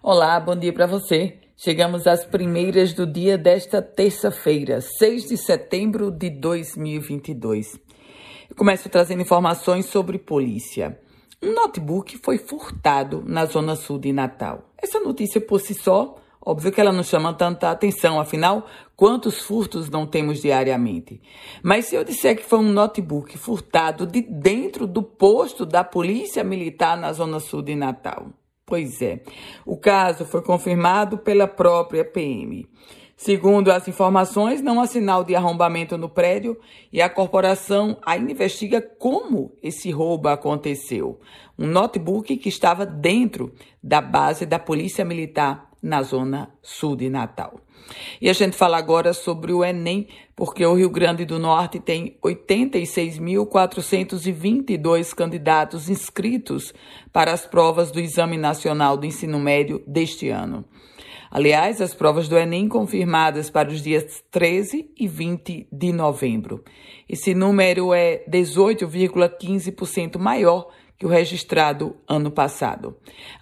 Olá, bom dia para você. Chegamos às primeiras do dia desta terça-feira, 6 de setembro de 2022. Eu começo trazendo informações sobre polícia. Um notebook foi furtado na zona sul de Natal. Essa notícia por si só, óbvio que ela não chama tanta atenção, afinal, quantos furtos não temos diariamente? Mas se eu disser que foi um notebook furtado de dentro do posto da Polícia Militar na zona sul de Natal, Pois é. O caso foi confirmado pela própria PM. Segundo as informações, não há sinal de arrombamento no prédio e a corporação ainda investiga como esse roubo aconteceu. Um notebook que estava dentro da base da Polícia Militar na zona sul de Natal. E a gente fala agora sobre o Enem, porque o Rio Grande do Norte tem 86.422 candidatos inscritos para as provas do Exame Nacional do Ensino Médio deste ano. Aliás, as provas do Enem confirmadas para os dias 13 e 20 de novembro. Esse número é 18,15% maior que o registrado ano passado.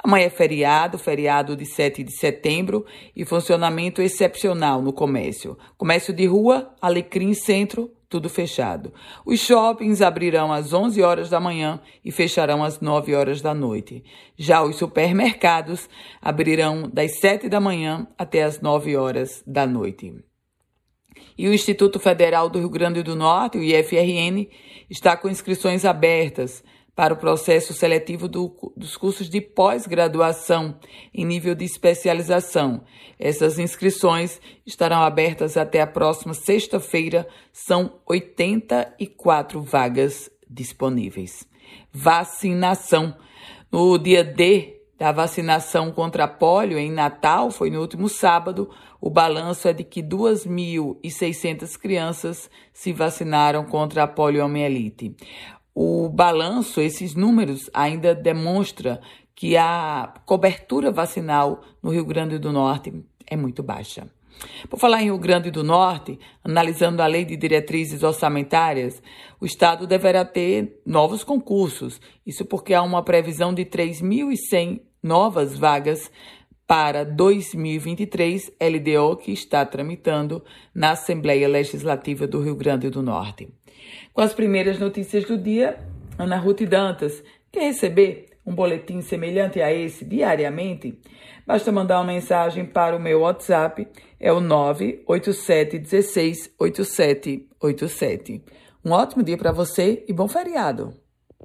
Amanhã é feriado, feriado de 7 de setembro e funcionamento excepcional no comércio. Comércio de rua, Alecrim Centro, tudo fechado. Os shoppings abrirão às 11 horas da manhã e fecharão às 9 horas da noite. Já os supermercados abrirão das 7 da manhã até às 9 horas da noite. E o Instituto Federal do Rio Grande do Norte, o IFRN, está com inscrições abertas para o processo seletivo do, dos cursos de pós-graduação em nível de especialização. Essas inscrições estarão abertas até a próxima sexta-feira. São 84 vagas disponíveis. Vacinação. No dia D da vacinação contra pólio em Natal, foi no último sábado, o balanço é de que 2.600 crianças se vacinaram contra a poliomielite o balanço, esses números ainda demonstra que a cobertura vacinal no Rio Grande do Norte é muito baixa. Por falar em Rio Grande do Norte, analisando a lei de diretrizes orçamentárias, o Estado deverá ter novos concursos. Isso porque há uma previsão de 3.100 novas vagas para 2023, LDO, que está tramitando na Assembleia Legislativa do Rio Grande do Norte. Com as primeiras notícias do dia, Ana Ruth Dantas. Quer receber um boletim semelhante a esse diariamente? Basta mandar uma mensagem para o meu WhatsApp, é o 987 16 8787. Um ótimo dia para você e bom feriado!